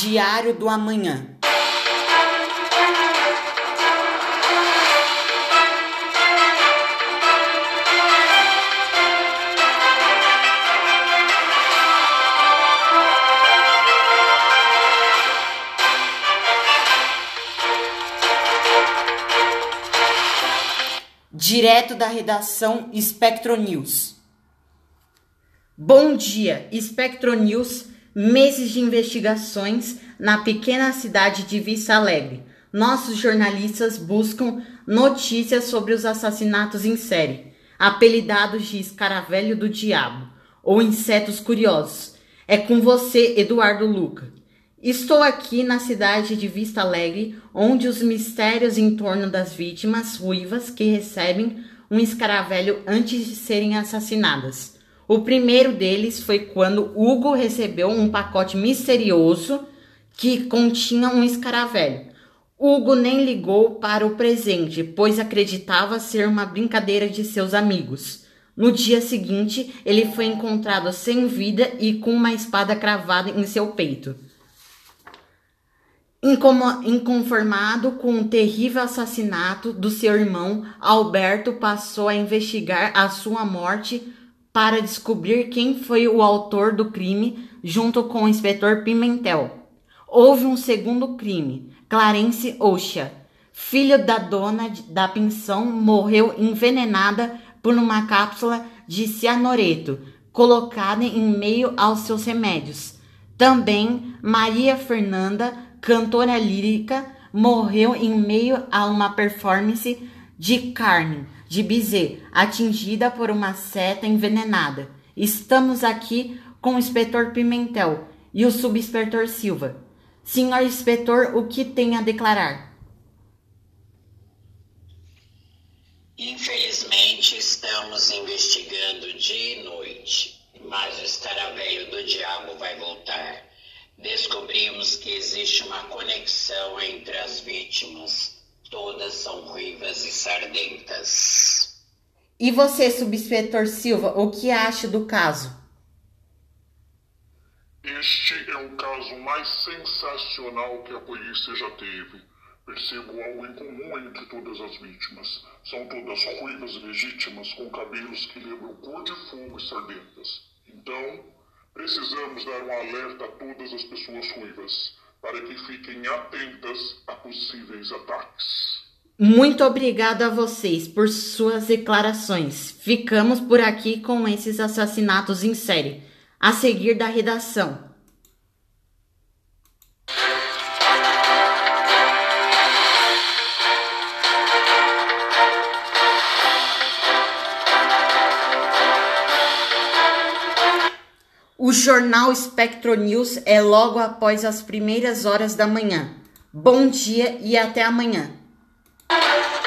Diário do Amanhã. Direto da redação Spectro News. Bom dia, Spectro News meses de investigações na pequena cidade de Vista Alegre. Nossos jornalistas buscam notícias sobre os assassinatos em série, apelidados de escaravelho do diabo ou insetos curiosos. É com você, Eduardo Luca. Estou aqui na cidade de Vista Alegre, onde os mistérios em torno das vítimas ruivas que recebem um escaravelho antes de serem assassinadas o primeiro deles foi quando Hugo recebeu um pacote misterioso que continha um escaravelho. Hugo nem ligou para o presente, pois acreditava ser uma brincadeira de seus amigos. No dia seguinte, ele foi encontrado sem vida e com uma espada cravada em seu peito. Inconformado com o terrível assassinato do seu irmão, Alberto passou a investigar a sua morte para descobrir quem foi o autor do crime junto com o inspetor Pimentel. Houve um segundo crime. Clarence Oxa, filho da dona da pensão, morreu envenenada por uma cápsula de cianureto colocada em meio aos seus remédios. Também Maria Fernanda, cantora lírica, morreu em meio a uma performance de Carmen de Bizet, atingida por uma seta envenenada. Estamos aqui com o inspetor Pimentel e o subinspetor Silva. Senhor inspetor, o que tem a declarar? Infelizmente, estamos investigando dia e noite, mas o escaravelho do diabo vai voltar. Descobrimos que existe uma conexão entre as vítimas Todas são ruivas e sardentas. E você, subinspetor Silva, o que acha do caso? Este é o caso mais sensacional que a polícia já teve. Percebo algo em comum entre todas as vítimas. São todas ruivas legítimas com cabelos que lembram cor de fogo e sardentas. Então, precisamos dar um alerta a todas as pessoas ruivas para que fiquem atentas a possíveis ataques. Muito obrigado a vocês por suas declarações. Ficamos por aqui com esses assassinatos em série. A seguir da redação. O jornal Spectro News é logo após as primeiras horas da manhã. Bom dia e até amanhã. you